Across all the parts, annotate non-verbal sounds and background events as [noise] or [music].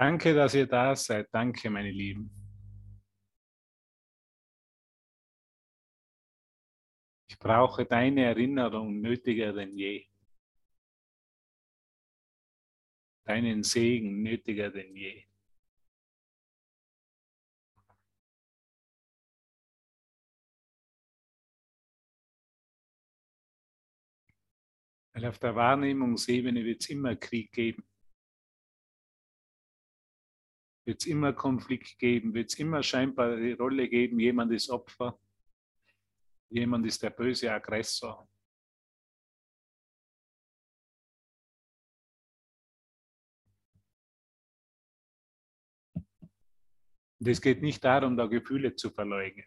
Danke, dass ihr da seid. Danke, meine Lieben. Ich brauche deine Erinnerung nötiger denn je. Deinen Segen nötiger denn je. Weil auf der Wahrnehmungsebene wird es immer Krieg geben. Wird es immer Konflikt geben, wird es immer scheinbar die Rolle geben, jemand ist Opfer, jemand ist der böse Aggressor. Und es geht nicht darum, da Gefühle zu verleugnen.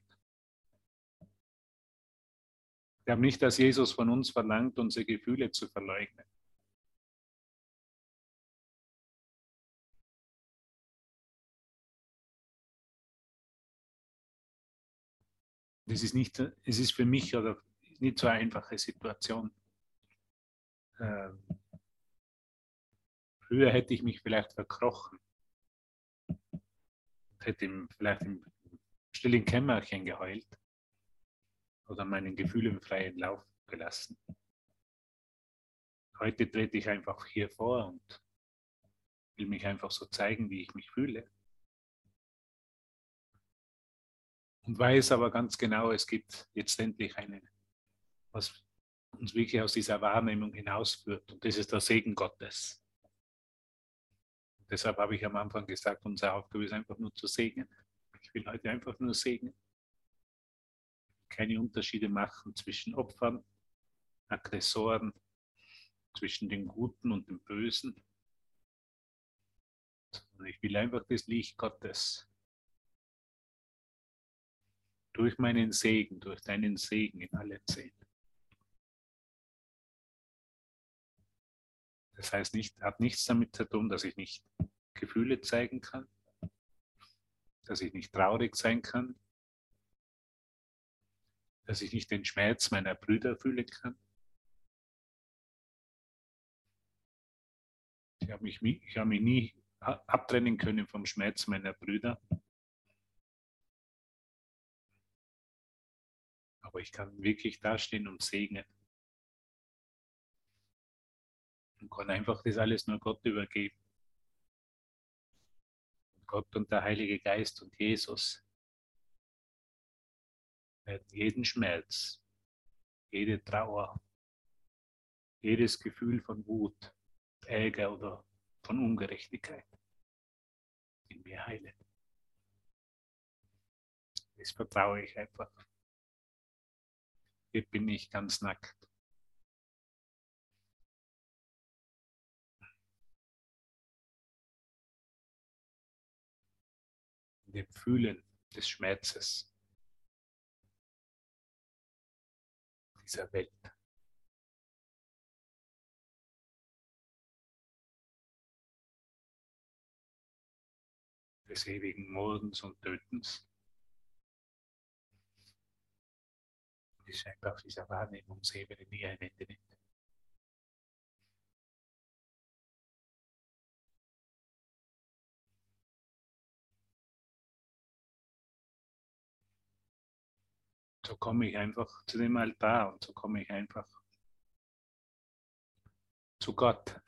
Wir haben nicht, dass Jesus von uns verlangt, unsere Gefühle zu verleugnen. Das ist nicht, es ist für mich oder nicht so eine einfache Situation. Ähm, früher hätte ich mich vielleicht verkrochen, hätte vielleicht im stillen Kämmerchen geheult oder meinen Gefühlen freien Lauf gelassen. Heute trete ich einfach hier vor und will mich einfach so zeigen, wie ich mich fühle. Und weiß aber ganz genau, es gibt jetzt endlich eine, was uns wirklich aus dieser Wahrnehmung hinausführt. Und das ist der Segen Gottes. Und deshalb habe ich am Anfang gesagt, unsere Aufgabe ist einfach nur zu segnen. Ich will heute einfach nur segnen keine Unterschiede machen zwischen Opfern, Aggressoren, zwischen dem Guten und dem Bösen. Ich will einfach das Licht Gottes durch meinen Segen, durch deinen Segen in alle sehen. Das heißt, nicht, hat nichts damit zu tun, dass ich nicht Gefühle zeigen kann, dass ich nicht traurig sein kann, dass ich nicht den Schmerz meiner Brüder fühlen kann. Ich habe mich, ich habe mich nie abtrennen können vom Schmerz meiner Brüder. Aber ich kann wirklich dastehen und segnen. Und kann einfach das alles nur Gott übergeben. Gott und der Heilige Geist und Jesus werden jeden Schmerz, jede Trauer, jedes Gefühl von Wut, Ärger oder von Ungerechtigkeit in mir heilen. Das vertraue ich einfach. Hier bin ich ganz nackt. Dem Fühlen des Schmerzes. dieser Welt. Des ewigen Mordens und Tötens. Die scheinbar auf dieser Wahrnehmungsebene nie ein Ende nimmt. so komme ich einfach zu dem Altar und so komme ich einfach zu Gott,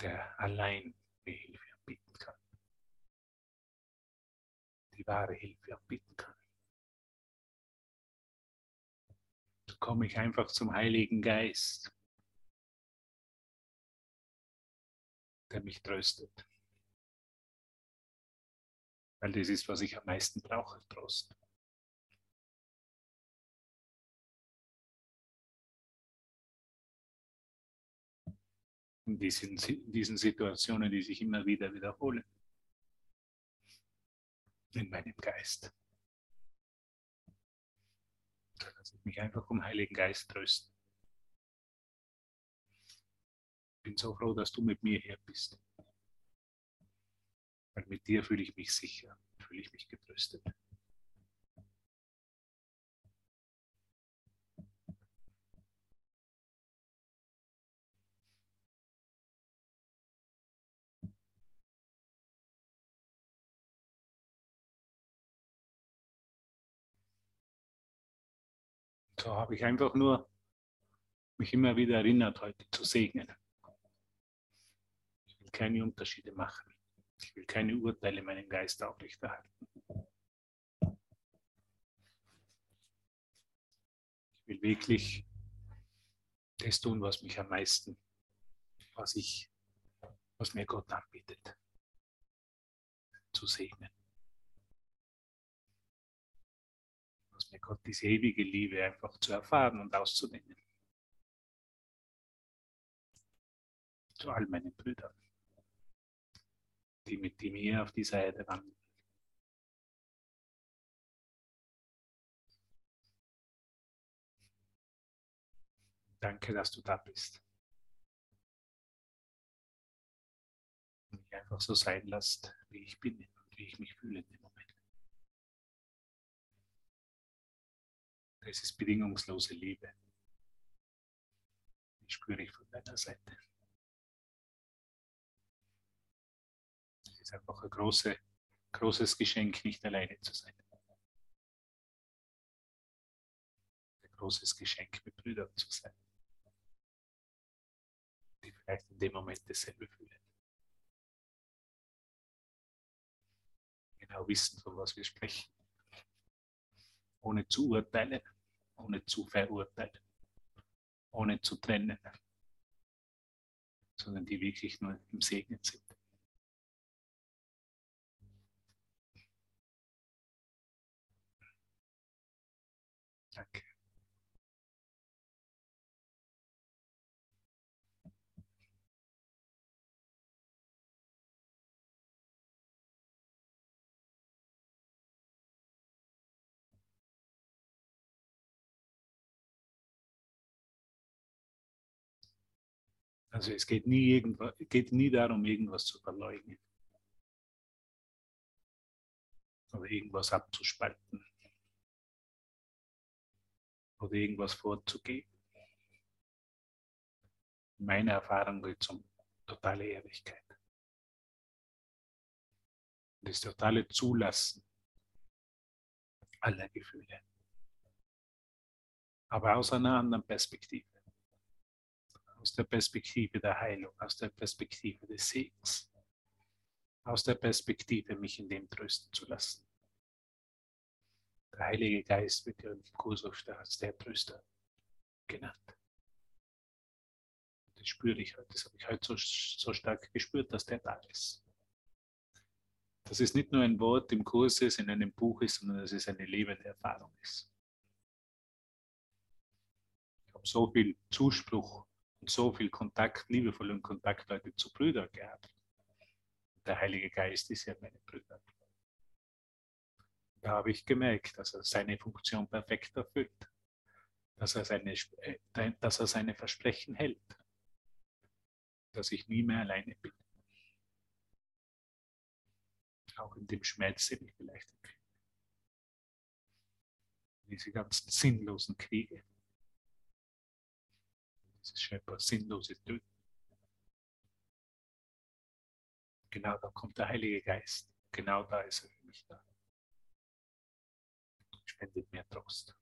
der allein mir Hilfe anbieten kann. Die wahre Hilfe anbieten kann. Komme ich einfach zum Heiligen Geist, der mich tröstet. Weil das ist, was ich am meisten brauche, Trost. In diesen, in diesen Situationen, die sich immer wieder wiederholen. In meinem Geist. Da lasse ich mich einfach vom Heiligen Geist trösten. Ich bin so froh, dass du mit mir hier bist. Weil mit dir fühle ich mich sicher, fühle ich mich getröstet. So habe ich einfach nur mich immer wieder erinnert, heute zu segnen. Ich will keine Unterschiede machen. Ich will keine Urteile meinen Geist aufrechterhalten. Ich will wirklich das tun, was mich am meisten, was ich, was mir Gott anbietet, zu segnen. Mir Gott diese ewige Liebe einfach zu erfahren und auszudehnen. Zu all meinen Brüdern die mit mir auf dieser Erde wandeln. Danke, dass du da bist. Und mich einfach so sein lässt, wie ich bin und wie ich mich fühle Das ist bedingungslose Liebe. Die spüre ich von deiner Seite. ist einfach ein große, großes Geschenk, nicht alleine zu sein. Ein großes Geschenk, mit Brüdern zu sein, die vielleicht in dem Moment dasselbe fühlen. Genau wissen, von was wir sprechen. Ohne zu urteilen, ohne zu verurteilen, ohne zu trennen, sondern die wirklich nur im Segen sind. Danke. Also es geht nie, geht nie darum, irgendwas zu verleugnen oder irgendwas abzuspalten oder irgendwas vorzugeben. Meine Erfahrung geht um totale Ehrlichkeit. Das totale Zulassen aller Gefühle. Aber aus einer anderen Perspektive. Aus der Perspektive der Heilung, aus der Perspektive des Segens, aus der Perspektive, mich in dem trösten zu lassen. Der Heilige Geist wird ja im Kurs als der Tröster genannt. Das spüre ich heute, das habe ich heute so, so stark gespürt, dass der da ist. Dass es nicht nur ein Wort im Kurs ist, in einem Buch ist, sondern dass es eine lebende Erfahrung ist. Ich habe so viel Zuspruch so viel Kontakt, liebevollen Kontakt heute zu Brüdern gehabt. Der Heilige Geist ist ja meine Brüder. Da habe ich gemerkt, dass er seine Funktion perfekt erfüllt, dass er seine, äh, dass er seine Versprechen hält, dass ich nie mehr alleine bin. Auch in dem Schmerz, den ich vielleicht empfinde. Diese ganzen sinnlosen Kriege, dieses scheinbar sinnlose Töten. Genau da kommt der Heilige Geist. Genau da ist er für mich da spendet mir Trost.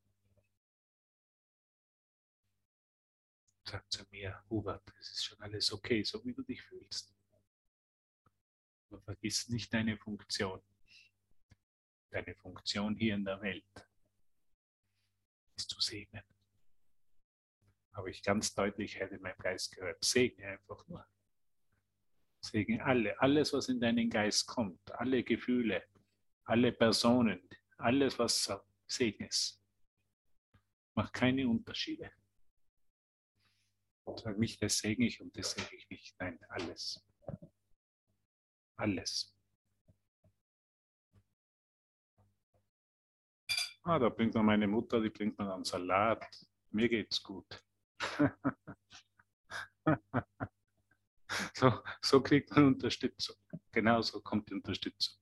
Sagt zu mir, Hubert, es ist schon alles okay, so wie du dich fühlst. Aber vergiss nicht deine Funktion. Deine Funktion hier in der Welt ist zu segnen. Habe ich ganz deutlich in meinem Geist gehört. Segne einfach nur. Segne alle, alles, was in deinen Geist kommt, alle Gefühle, alle Personen, alles, was segne es. Mach keine Unterschiede. Sag nicht, das segne ich und das segne ich nicht. Nein, alles. Alles. Ah, da bringt mir meine Mutter, die bringt mir dann Salat. Mir geht's gut. So, so kriegt man Unterstützung. Genauso kommt die Unterstützung.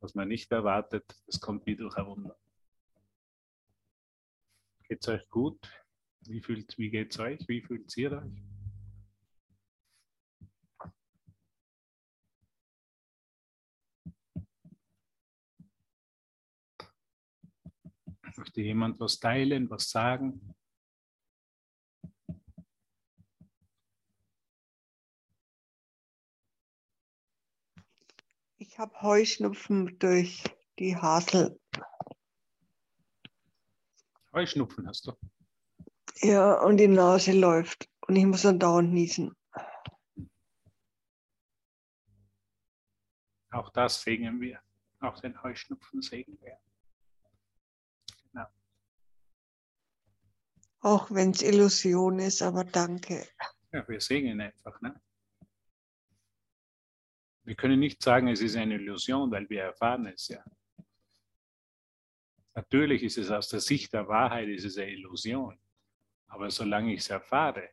Was man nicht erwartet, das kommt wie durch ein Wunder. Geht es euch gut? Wie, wie geht es euch? Wie fühlt ihr euch? Möchte jemand was teilen, was sagen? Ich habe Heuschnupfen durch die Hasel. Heuschnupfen hast du? Ja, und die Nase läuft und ich muss dann dauernd niesen. Auch das segnen wir. Auch den Heuschnupfen segnen wir. Genau. Auch wenn es Illusion ist, aber danke. Ja, wir segnen einfach. Ne? Wir können nicht sagen, es ist eine Illusion, weil wir erfahren es ja. Natürlich ist es aus der Sicht der Wahrheit ist es eine Illusion. Aber solange ich es erfahre,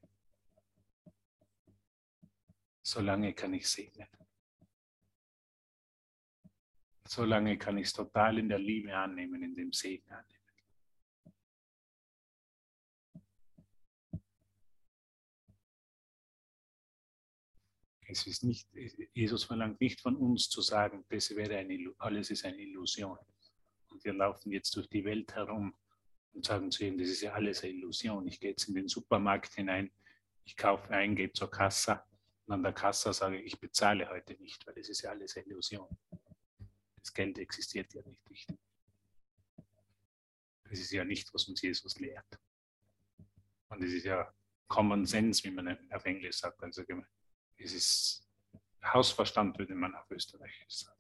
solange kann ich segnen. Solange kann ich es total in der Liebe annehmen, in dem Segen annehmen. Es ist nicht, Jesus verlangt nicht von uns zu sagen, das wäre eine, alles ist eine Illusion. Und wir laufen jetzt durch die Welt herum und sagen zu ihm, das ist ja alles eine Illusion. Ich gehe jetzt in den Supermarkt hinein, ich kaufe ein, gehe zur Kasse und an der Kasse sage ich, ich bezahle heute nicht, weil das ist ja alles eine Illusion. Das Geld existiert ja nicht. Das ist ja nicht, was uns Jesus lehrt. Und es ist ja Common Sense, wie man auf Englisch sagt. Also es ist Hausverstand, würde man auf Österreichisch sagen.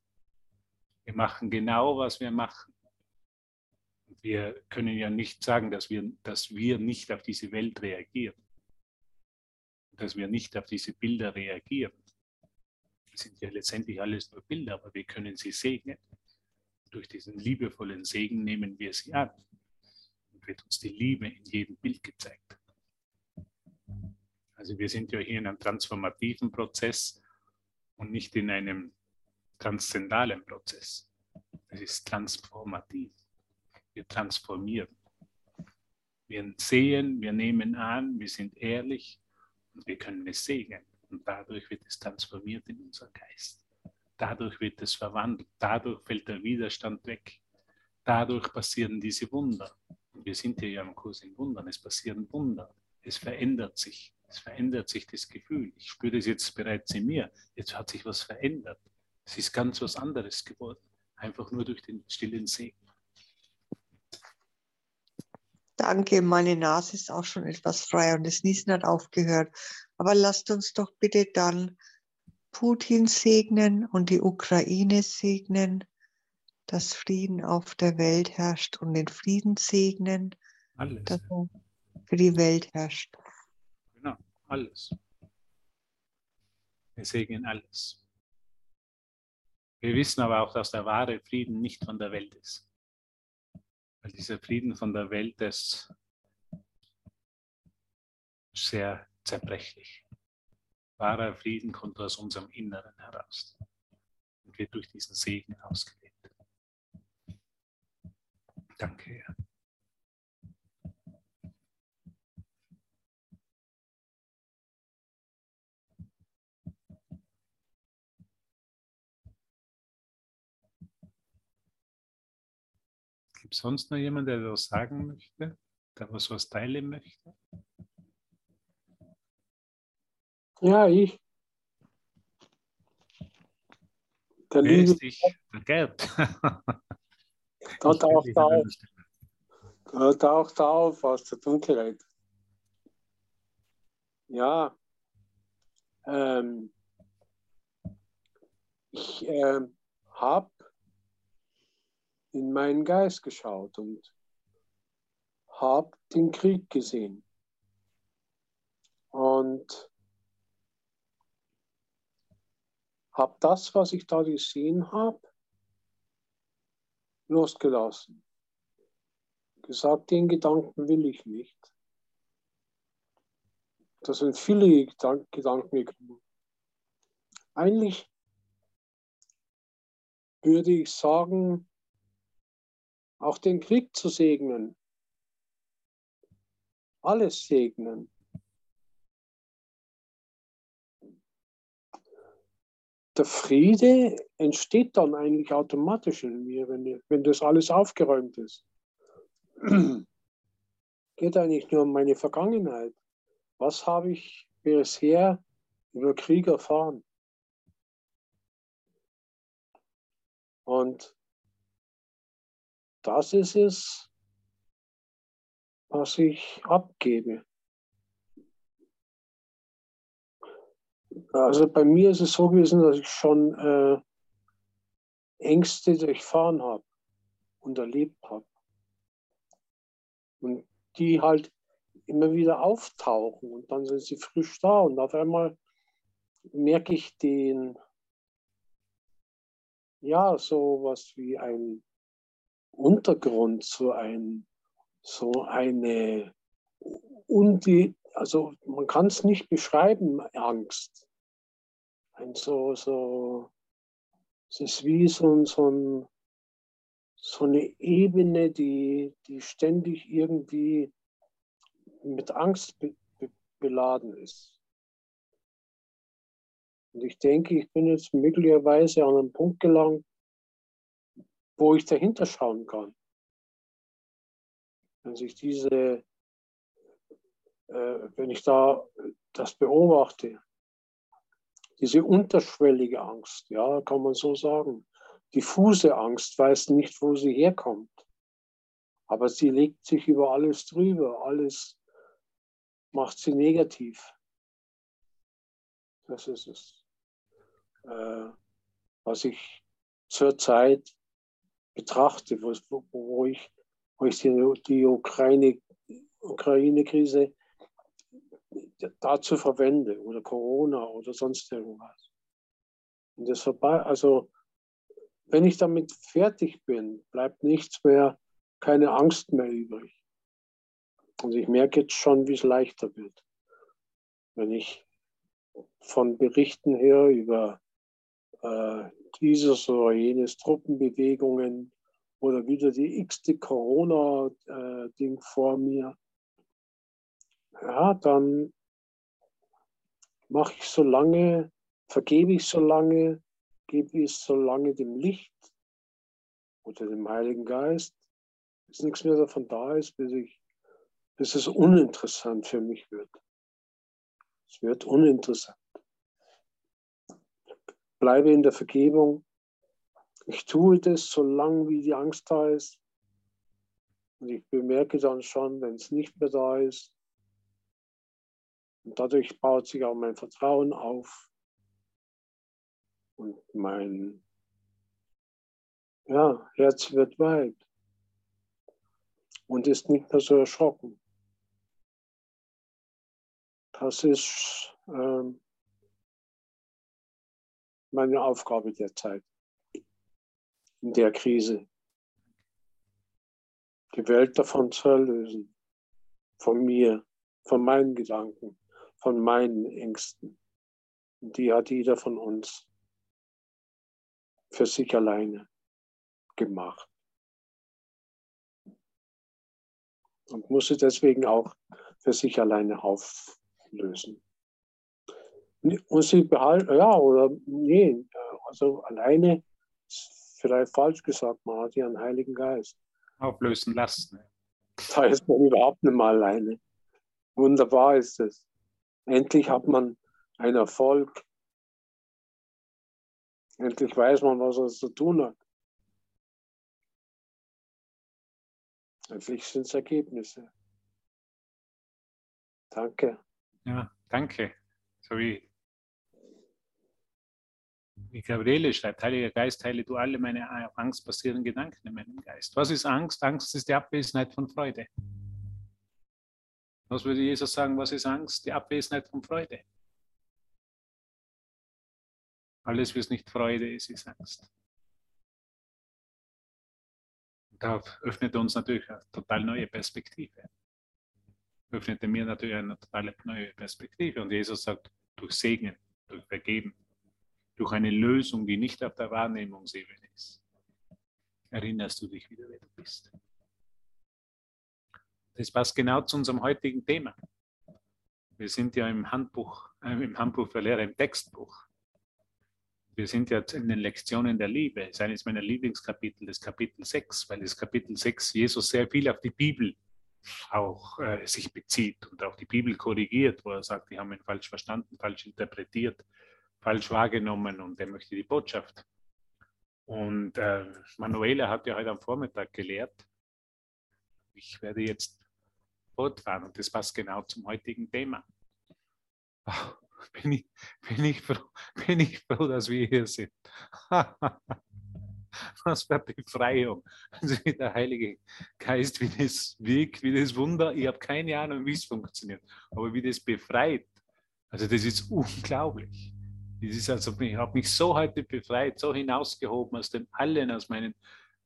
Wir machen genau, was wir machen. Wir können ja nicht sagen, dass wir, dass wir nicht auf diese Welt reagieren. Dass wir nicht auf diese Bilder reagieren. Das sind ja letztendlich alles nur Bilder, aber wir können sie segnen. Durch diesen liebevollen Segen nehmen wir sie an. Und wird uns die Liebe in jedem Bild gezeigt. Also wir sind ja hier in einem transformativen Prozess und nicht in einem transzendalen Prozess. Es ist transformativ. Wir transformieren. Wir sehen, wir nehmen an, wir sind ehrlich und wir können es segnen. Und dadurch wird es transformiert in unser Geist. Dadurch wird es verwandelt. Dadurch fällt der Widerstand weg. Dadurch passieren diese Wunder. Und wir sind hier ja im Kurs in Wundern. Es passieren Wunder. Es verändert sich. Es verändert sich das Gefühl. Ich spüre das jetzt bereits in mir. Jetzt hat sich was verändert. Es ist ganz was anderes geworden. Einfach nur durch den stillen Segen. Danke, meine Nase ist auch schon etwas frei und das Niesen hat aufgehört. Aber lasst uns doch bitte dann Putin segnen und die Ukraine segnen, dass Frieden auf der Welt herrscht und den Frieden segnen, Alles. dass er für die Welt herrscht alles. Wir segnen alles. Wir wissen aber auch, dass der wahre Frieden nicht von der Welt ist. Weil dieser Frieden von der Welt ist sehr zerbrechlich. Wahrer Frieden kommt aus unserem Inneren heraus und wird durch diesen Segen ausgelebt. Danke, Herr. Gibt es sonst noch jemand, der was sagen möchte? Der was was teilen möchte? Ja, ich. Der Wer ist ich? Der Gerd. [laughs] Da taucht auf. Da taucht auf aus der Dunkelheit. Ja. Ähm, ich äh, habe in meinen Geist geschaut und habe den Krieg gesehen. Und habe das, was ich da gesehen habe, losgelassen. Gesagt, den Gedanken will ich nicht. Da sind viele Gedanken gekommen. Eigentlich würde ich sagen, auch den Krieg zu segnen. Alles segnen. Der Friede entsteht dann eigentlich automatisch in mir, wenn, wenn das alles aufgeräumt ist. [clears throat] geht eigentlich nur um meine Vergangenheit. Was habe ich bisher über Krieg erfahren? Und das ist es, was ich abgebe. Also bei mir ist es so gewesen, dass ich schon äh, Ängste durchfahren habe und erlebt habe. Und die halt immer wieder auftauchen und dann sind sie frisch da und auf einmal merke ich den, ja, so was wie ein Untergrund, so ein, so eine, undi, also man kann es nicht beschreiben, Angst. Ein so, so, es ist wie so, so, ein, so eine Ebene, die, die ständig irgendwie mit Angst be, be, beladen ist. Und ich denke, ich bin jetzt möglicherweise an einen Punkt gelangt, wo ich dahinter schauen kann. Wenn sich diese, äh, wenn ich da das beobachte, diese unterschwellige Angst, ja, kann man so sagen, diffuse Angst, weiß nicht, wo sie herkommt. Aber sie legt sich über alles drüber, alles macht sie negativ. Das ist es, äh, was ich zurzeit betrachte, wo, wo, ich, wo ich die, die Ukraine, Ukraine-Krise dazu verwende oder Corona oder sonst irgendwas. Und das vorbei, also wenn ich damit fertig bin, bleibt nichts mehr, keine Angst mehr übrig. Und ich merke jetzt schon, wie es leichter wird. Wenn ich von Berichten her über äh, dieses oder jenes Truppenbewegungen oder wieder die x-te Corona-Ding vor mir, ja, dann mache ich so lange, vergebe ich so lange, gebe ich so lange dem Licht oder dem Heiligen Geist, bis nichts mehr davon da ist, bis ich bis es uninteressant für mich wird. Es wird uninteressant. Bleibe in der Vergebung. Ich tue das, solange wie die Angst da ist. Und ich bemerke dann schon, wenn es nicht mehr da ist. Und dadurch baut sich auch mein Vertrauen auf. Und mein ja, Herz wird weit und ist nicht mehr so erschrocken. Das ist ähm, meine Aufgabe derzeit in der Krise. Die Welt davon zu erlösen. Von mir, von meinen Gedanken, von meinen Ängsten. Die hat jeder von uns für sich alleine gemacht. Und muss sie deswegen auch für sich alleine auf, lösen. Und sie behalten, ja, oder nee, also alleine ist vielleicht falsch gesagt, man hat ja einen Heiligen Geist. Auflösen lassen. Da ist man überhaupt nicht mal alleine. Wunderbar ist es. Endlich hat man einen Erfolg. Endlich weiß man, was er zu tun hat. Endlich sind es Ergebnisse. Danke. Ja, danke. So wie Gabriele schreibt, Heiliger Geist, heile du alle meine Angst basierenden Gedanken in meinem Geist. Was ist Angst? Angst ist die Abwesenheit von Freude. Was würde Jesus sagen, was ist Angst? Die Abwesenheit von Freude. Alles, was nicht Freude ist, ist Angst. Da öffnet uns natürlich eine total neue Perspektive öffnete mir natürlich eine totale neue Perspektive. Und Jesus sagt, durch Segen, durch Vergeben, durch eine Lösung, die nicht auf der Wahrnehmungsebene ist, erinnerst du dich wieder, wer du bist. Das passt genau zu unserem heutigen Thema. Wir sind ja im Handbuch, äh, im Handbuch für Lehrer, im Textbuch. wir sind jetzt in den Lektionen der Liebe. Das ist eines meiner Lieblingskapitel, das Kapitel 6, weil das Kapitel 6 Jesus sehr viel auf die Bibel auch äh, sich bezieht und auch die Bibel korrigiert, wo er sagt, die haben ihn falsch verstanden, falsch interpretiert, falsch wahrgenommen und er möchte die Botschaft. Und äh, Manuela hat ja heute am Vormittag gelehrt. Ich werde jetzt fortfahren und das passt genau zum heutigen Thema. Oh, bin, ich, bin, ich froh, [laughs] bin ich froh, dass wir hier sind. [laughs] Was für Befreiung. Also wie der Heilige Geist, wie das wirkt, wie das Wunder. Ich habe keine Ahnung, wie es funktioniert, aber wie das befreit. Also das ist unglaublich. Das ist also, ich habe mich so heute befreit, so hinausgehoben aus dem Allen, aus meinen,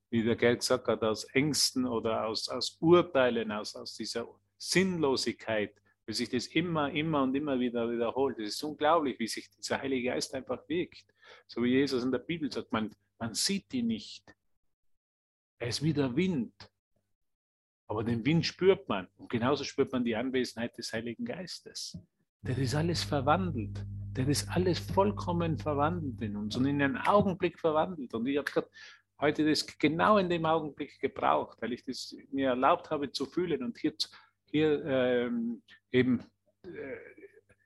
wie der Geld gesagt hat, aus Ängsten oder aus, aus Urteilen, aus, aus dieser Sinnlosigkeit, wie sich das immer, immer und immer wieder wiederholt. Es ist unglaublich, wie sich dieser Heilige Geist einfach wirkt. So wie Jesus in der Bibel sagt, man, man sieht ihn nicht. Er ist wie der Wind. Aber den Wind spürt man. Und genauso spürt man die Anwesenheit des Heiligen Geistes. Der ist alles verwandelt. Der ist alles vollkommen verwandelt in uns und in einen Augenblick verwandelt. Und ich habe heute das genau in dem Augenblick gebraucht, weil ich das mir erlaubt habe zu fühlen und hier, hier ähm, eben äh,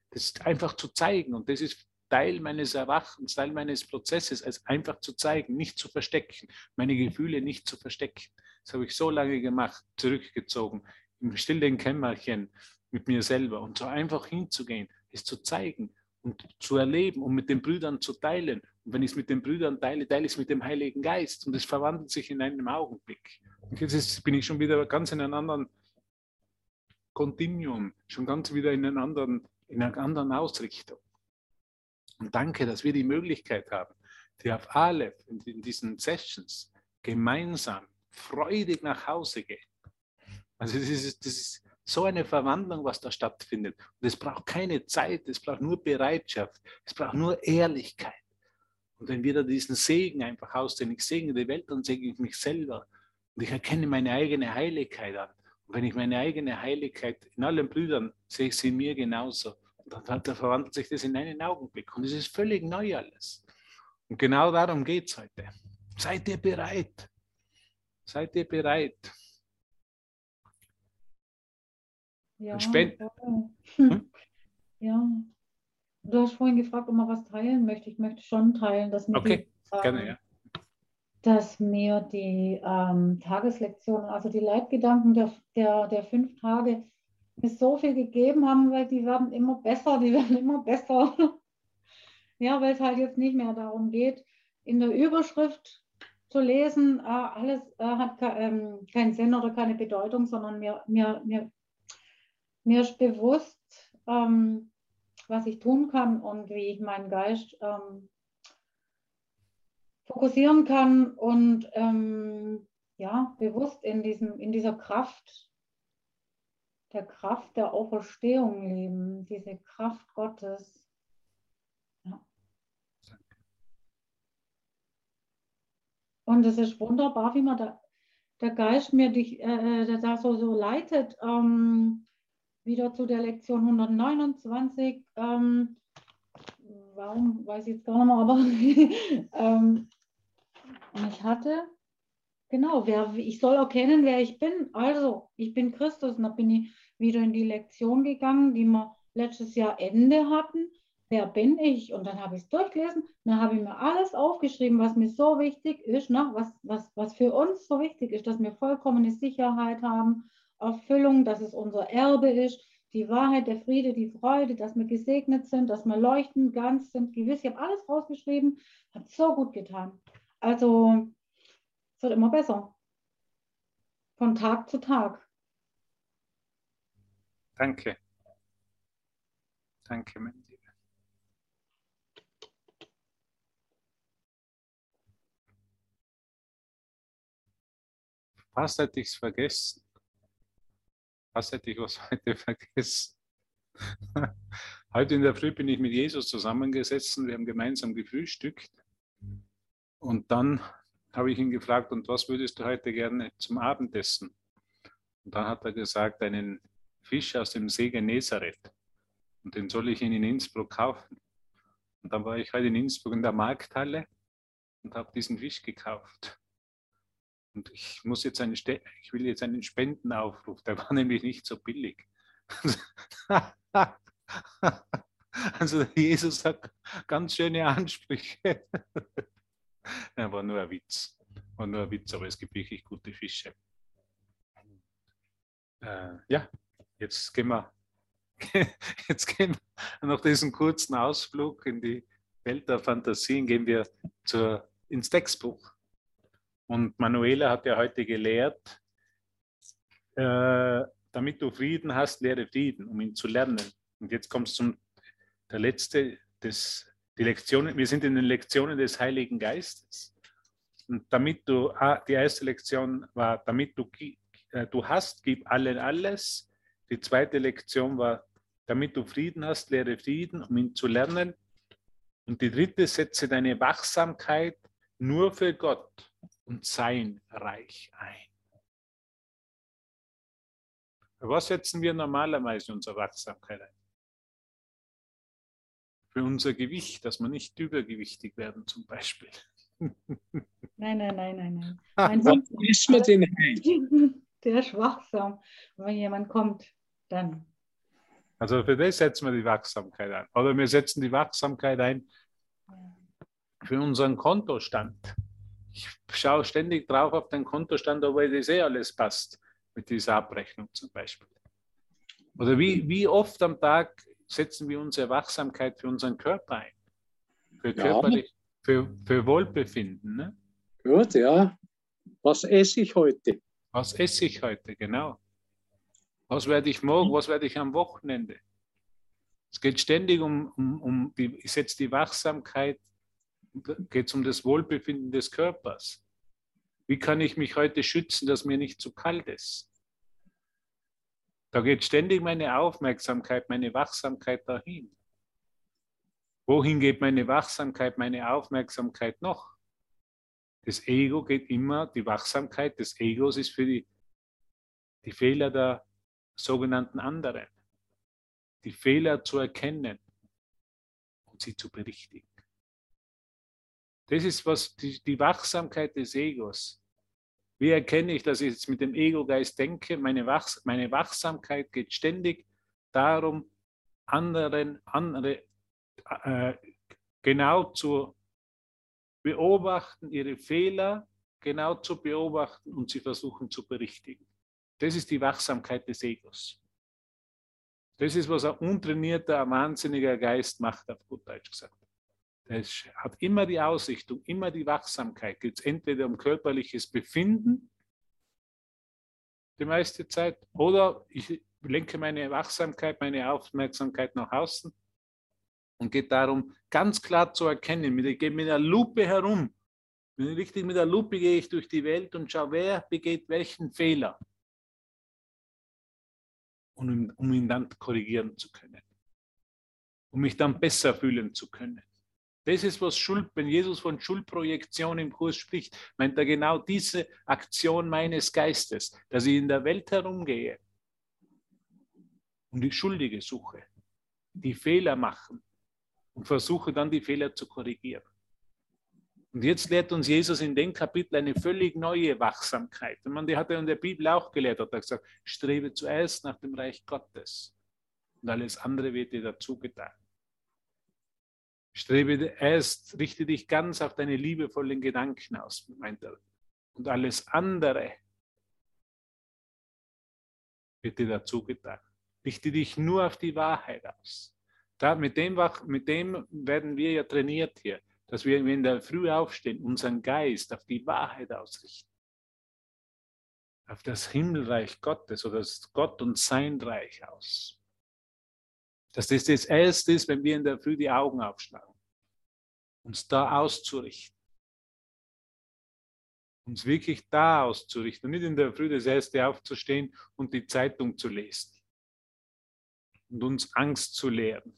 das einfach zu zeigen. Und das ist Teil meines Erwachens, Teil meines Prozesses, als einfach zu zeigen, nicht zu verstecken, meine Gefühle nicht zu verstecken. Das habe ich so lange gemacht, zurückgezogen, im stillen Kämmerchen mit mir selber und so einfach hinzugehen, es zu zeigen und zu erleben und mit den Brüdern zu teilen. Und wenn ich es mit den Brüdern teile, teile ich es mit dem Heiligen Geist und es verwandelt sich in einem Augenblick. Und jetzt ist, bin ich schon wieder ganz in einem anderen Kontinuum, schon ganz wieder in, einen anderen, in einer anderen Ausrichtung. Und danke, dass wir die Möglichkeit haben, die auf Aleph in, in diesen Sessions gemeinsam freudig nach Hause gehen. Also das ist, das ist so eine Verwandlung, was da stattfindet. Und es braucht keine Zeit, es braucht nur Bereitschaft, es braucht nur Ehrlichkeit. Und wenn wir da diesen Segen einfach ausdehnen, ich segne die Welt, dann segne ich mich selber. Und ich erkenne meine eigene Heiligkeit an. Und wenn ich meine eigene Heiligkeit in allen Brüdern sehe, ich sie in mir genauso dann, dann verwandelt sich das in einen Augenblick. Und es ist völlig neu alles. Und genau darum geht es heute. Seid ihr bereit? Seid ihr bereit? Ja, Spend hm? ja. Du hast vorhin gefragt, ob man was teilen möchte. Ich möchte schon teilen, dass mir, okay. die, ähm, Gerne, ja. dass mir die ähm, Tageslektionen, also die Leitgedanken der, der, der fünf Tage, mir so viel gegeben haben, weil die werden immer besser, die [laughs] werden immer besser. ja, weil es halt jetzt nicht mehr darum geht, in der Überschrift zu lesen, äh, alles äh, hat ke ähm, keinen Sinn oder keine Bedeutung, sondern mir, mir, mir, mir ist bewusst, ähm, was ich tun kann und wie ich meinen Geist ähm, fokussieren kann und ähm, ja, bewusst in, diesem, in dieser Kraft der Kraft der Auferstehung leben, diese Kraft Gottes. Und es ist wunderbar, wie man da, der Geist mir dich, äh, der da so, so leitet. Ähm, wieder zu der Lektion 129. Ähm, warum, weiß ich jetzt gar nicht mehr, aber [laughs] ähm, ich hatte Genau, wer, ich soll erkennen, wer ich bin. Also, ich bin Christus. Und da bin ich wieder in die Lektion gegangen, die wir letztes Jahr Ende hatten. Wer bin ich? Und dann habe ich es durchgelesen. Dann habe ich mir alles aufgeschrieben, was mir so wichtig ist, ne? was, was, was für uns so wichtig ist, dass wir vollkommene Sicherheit haben, Erfüllung, dass es unser Erbe ist, die Wahrheit, der Friede, die Freude, dass wir gesegnet sind, dass wir leuchten, ganz sind, gewiss. Ich habe alles rausgeschrieben, hat so gut getan. Also es wird immer besser. Von Tag zu Tag. Danke. Danke, mein Lieber. Fast hätte ich es vergessen. Fast hätte ich was [laughs] heute vergessen. [laughs] Heute in der Früh bin ich mit Jesus zusammengesessen, wir haben gemeinsam gefrühstückt und dann habe ich ihn gefragt, und was würdest du heute gerne zum Abendessen? Und dann hat er gesagt, einen Fisch aus dem See Genezareth. Und den soll ich ihn in Innsbruck kaufen. Und dann war ich heute in Innsbruck in der Markthalle und habe diesen Fisch gekauft. Und ich muss jetzt einen, ich will jetzt einen Spendenaufruf, der war [laughs] nämlich nicht so billig. [laughs] Also Jesus hat ganz schöne Ansprüche. [laughs] Er war nur ein Witz. War nur ein Witz, aber es gibt wirklich gute Fische. Äh, ja, jetzt gehen wir, jetzt gehen wir nach diesem kurzen Ausflug in die Welt der Fantasien, gehen wir zur, ins Textbuch. Und Manuela hat ja heute gelehrt, äh, damit du Frieden hast, lehre Frieden, um ihn zu lernen. Und jetzt kommst zum der letzte, des, die Lektionen, wir sind in den Lektionen des Heiligen Geistes. Und damit du, ah, die erste Lektion war, damit du, äh, du hast, gib allen alles. Die zweite Lektion war, damit du Frieden hast, lehre Frieden, um ihn zu lernen. Und die dritte, setze deine Wachsamkeit nur für Gott und sein Reich ein. Was setzen wir normalerweise unsere Wachsamkeit ein? für unser Gewicht, dass wir nicht übergewichtig werden zum Beispiel. [laughs] Nein, nein, nein, nein, nein. Hund ist mit den [laughs] Der ist wachsam. Und wenn jemand kommt, dann. Also für das setzen wir die Wachsamkeit ein. Oder wir setzen die Wachsamkeit ein für unseren Kontostand. Ich schaue ständig drauf auf den Kontostand, ob das eh alles passt mit dieser Abrechnung zum Beispiel. Oder wie, wie oft am Tag setzen wir unsere Wachsamkeit für unseren Körper ein. Für, körperlich, ja. für, für Wohlbefinden. Ne? Gut, ja. Was esse ich heute? Was esse ich heute, genau. Was werde ich morgen, was werde ich am Wochenende? Es geht ständig um, um, um die, ich setze die Wachsamkeit, geht es um das Wohlbefinden des Körpers. Wie kann ich mich heute schützen, dass mir nicht zu kalt ist? Da geht ständig meine Aufmerksamkeit, meine Wachsamkeit dahin. Wohin geht meine Wachsamkeit, meine Aufmerksamkeit noch? Das Ego geht immer, die Wachsamkeit des Egos ist für die, die Fehler der sogenannten anderen. Die Fehler zu erkennen und sie zu berichtigen. Das ist was die, die Wachsamkeit des Egos wie erkenne ich, dass ich jetzt mit dem Ego-Geist denke? Meine, Wachs meine Wachsamkeit geht ständig darum, anderen, andere äh, genau zu beobachten, ihre Fehler genau zu beobachten und sie versuchen zu berichtigen. Das ist die Wachsamkeit des Egos. Das ist, was ein untrainierter, ein wahnsinniger Geist macht, auf gut Deutsch gesagt. Es hat immer die Ausrichtung, immer die Wachsamkeit. Geht es entweder um körperliches Befinden, die meiste Zeit, oder ich lenke meine Wachsamkeit, meine Aufmerksamkeit nach außen und geht darum, ganz klar zu erkennen, ich gehe mit der Lupe herum. Richtig mit der Lupe gehe ich durch die Welt und schaue, wer begeht welchen Fehler. Und um ihn dann korrigieren zu können. Um mich dann besser fühlen zu können. Das ist, was Schuld, wenn Jesus von Schuldprojektion im Kurs spricht, meint er genau diese Aktion meines Geistes, dass ich in der Welt herumgehe und die Schuldige suche, die Fehler machen und versuche dann die Fehler zu korrigieren. Und jetzt lehrt uns Jesus in dem Kapitel eine völlig neue Wachsamkeit. Und man, die hat er in der Bibel auch gelehrt, hat er gesagt, strebe zuerst nach dem Reich Gottes und alles andere wird dir dazu getan. Strebe erst, richte dich ganz auf deine liebevollen Gedanken aus, meint er. Und alles andere wird dir dazu getan. Richte dich nur auf die Wahrheit aus. Da, mit, dem, mit dem werden wir ja trainiert hier, dass wir, wenn wir früh aufstehen, unseren Geist auf die Wahrheit ausrichten. Auf das Himmelreich Gottes oder das Gott und sein Reich aus. Dass das das Erste ist, wenn wir in der Früh die Augen aufschlagen. Uns da auszurichten. Uns wirklich da auszurichten. Und nicht in der Früh das Erste aufzustehen und die Zeitung zu lesen. Und uns Angst zu lehren.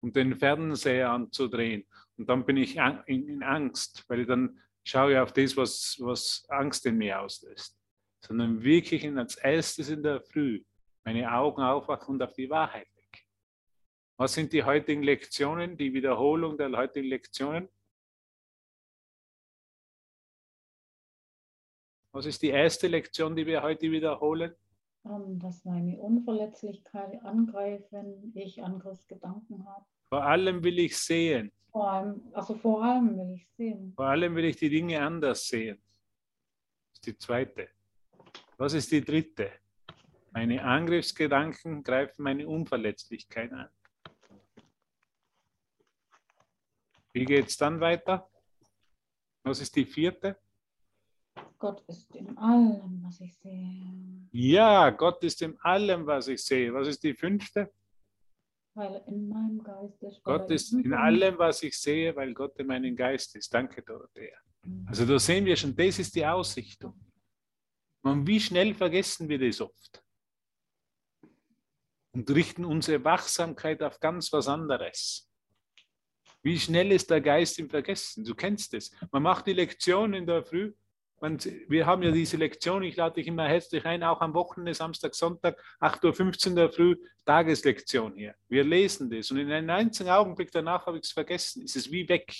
Und den Fernseher anzudrehen. Und dann bin ich in Angst, weil ich dann schaue auf das, was, was Angst in mir auslöst. Sondern wirklich als erstes in der Früh meine Augen aufwachen und auf die Wahrheit Was sind die heutigen Lektionen, die Wiederholung der heutigen Lektionen? Was ist die erste Lektion, die wir heute wiederholen? Ähm, dass meine Unverletzlichkeit angreifen, ich Angriffsgedanken habe. Vor allem will ich sehen. Vor allem, also vor allem will ich sehen. Vor allem will ich die Dinge anders sehen. Das ist die zweite. Was ist die dritte? Meine Angriffsgedanken greifen meine Unverletzlichkeit an. Wie geht es dann weiter? Was ist die vierte? Gott ist in allem, was ich sehe. Ja, Gott ist in allem, was ich sehe. Was ist die fünfte? Weil in meinem Geist ist. Gott ist in allem, was ich sehe, weil Gott in meinem Geist ist. Danke, Dorothea. Also da sehen wir schon, das ist die Ausrichtung. Und wie schnell vergessen wir das oft? Und richten unsere Wachsamkeit auf ganz was anderes. Wie schnell ist der Geist im Vergessen? Du kennst es. Man macht die Lektion in der Früh und wir haben ja diese Lektion, ich lade dich immer herzlich ein, auch am Wochenende, Samstag, Sonntag, 8.15 Uhr der Früh, Tageslektion hier. Wir lesen das und in einem einzigen Augenblick danach habe ich es vergessen, ist es wie weg.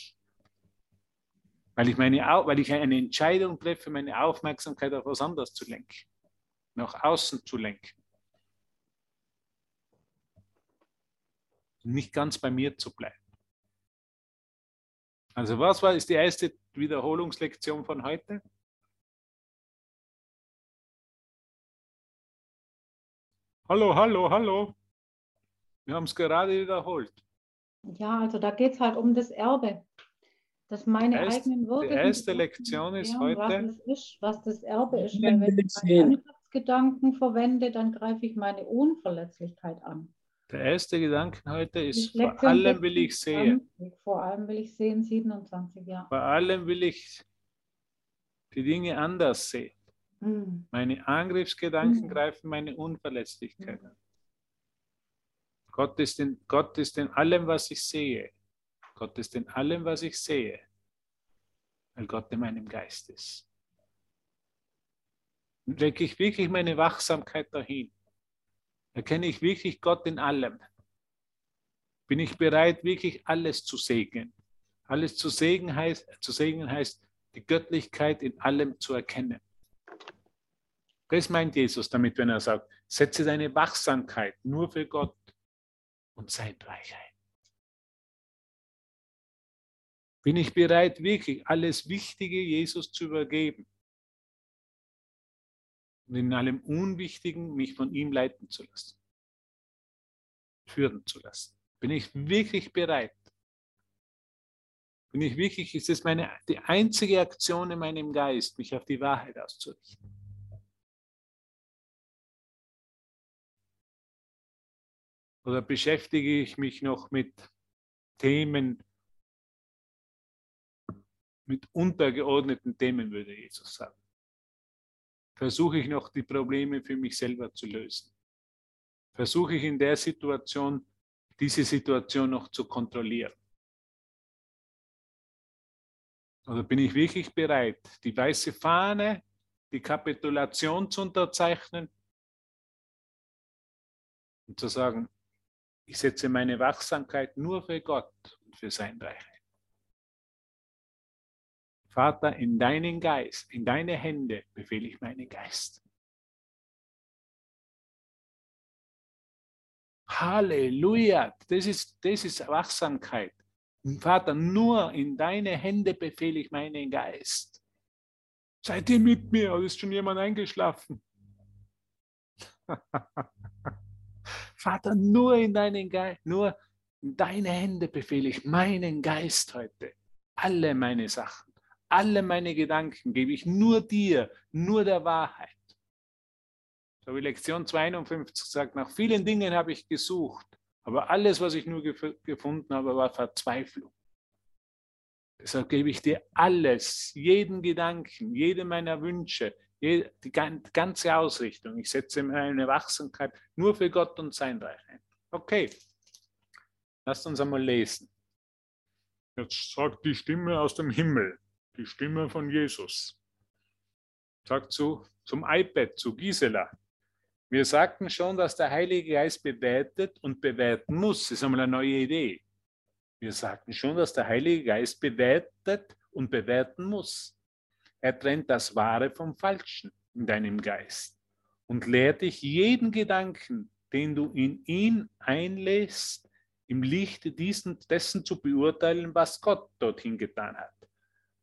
Weil ich, meine, weil ich eine Entscheidung treffe, meine Aufmerksamkeit auf was anderes zu lenken, nach außen zu lenken. Nicht ganz bei mir zu bleiben. Also was war, ist die erste Wiederholungslektion von heute? Hallo, hallo, hallo. Wir haben es gerade wiederholt. Ja, also da geht es halt um das Erbe. Dass meine Erst, eigenen Würde. Die erste Lektion ist heute. Was, ist, was das Erbe ist. Wenn ich meine Angriffsgedanken verwende, dann greife ich meine Unverletzlichkeit an. Der erste Gedanke heute ist, vor allem will ich sehen. 26, Vor allem will ich sehen, 27, ja. Vor allem will ich die Dinge anders sehen. Mhm. Meine Angriffsgedanken Mhm. greifen meine Unverletzlichkeit an. Gott ist, in, Gott ist in allem, was ich sehe. Gott ist in allem, was ich sehe, weil Gott in meinem Geist ist. Lenke ich wirklich meine Wachsamkeit dahin, erkenne ich wirklich Gott in allem. Bin ich bereit, wirklich alles zu segnen. Alles zu segnen heißt, zu segnen heißt, die Göttlichkeit in allem zu erkennen. Das meint Jesus damit, wenn er sagt, setze deine Wachsamkeit nur für Gott und sein Reich ein. Bin ich bereit, wirklich alles Wichtige Jesus zu übergeben und in allem Unwichtigen mich von ihm leiten zu lassen, führen zu lassen? Bin ich wirklich bereit? Bin ich wirklich, ist es meine, die einzige Aktion in meinem Geist, mich auf die Wahrheit auszurichten? Oder beschäftige ich mich noch mit Themen, mit untergeordneten Themen, würde Jesus sagen? Versuche ich noch die Probleme für mich selber zu lösen? Versuche ich in der Situation, diese Situation noch zu kontrollieren? Oder bin ich wirklich bereit, die weiße Fahne, die Kapitulation zu unterzeichnen und zu sagen, ich setze meine Wachsamkeit nur für Gott und für sein Reich. Vater, in deinen Geist, in deine Hände befehle ich meinen Geist. Halleluja, das ist, das ist Wachsamkeit. Vater, nur in deine Hände befehle ich meinen Geist. Seid ihr mit mir? Oder ist schon jemand eingeschlafen? [laughs] Vater, nur in deinen Geist, nur in deine Hände befehle ich meinen Geist heute. Alle meine Sachen, alle meine Gedanken gebe ich nur dir, nur der Wahrheit. So wie Lektion 52 sagt, nach vielen Dingen habe ich gesucht, aber alles, was ich nur gef gefunden habe, war Verzweiflung. Deshalb gebe ich dir alles, jeden Gedanken, jede meiner Wünsche, jede, die ganze Ausrichtung. Ich setze meine Wachsamkeit nur für Gott und sein Reich ein. Okay, lasst uns einmal lesen. Jetzt sagt die Stimme aus dem Himmel, die Stimme von Jesus. Sagt zu, zum iPad, zu Gisela. Wir sagten schon, dass der Heilige Geist bewertet und bewerten muss. Das ist einmal eine neue Idee. Wir sagten schon, dass der Heilige Geist bewertet und bewerten muss. Er trennt das Wahre vom Falschen in deinem Geist und lehrt dich jeden Gedanken, den du in ihn einlässt, im Lichte dessen zu beurteilen, was Gott dorthin getan hat.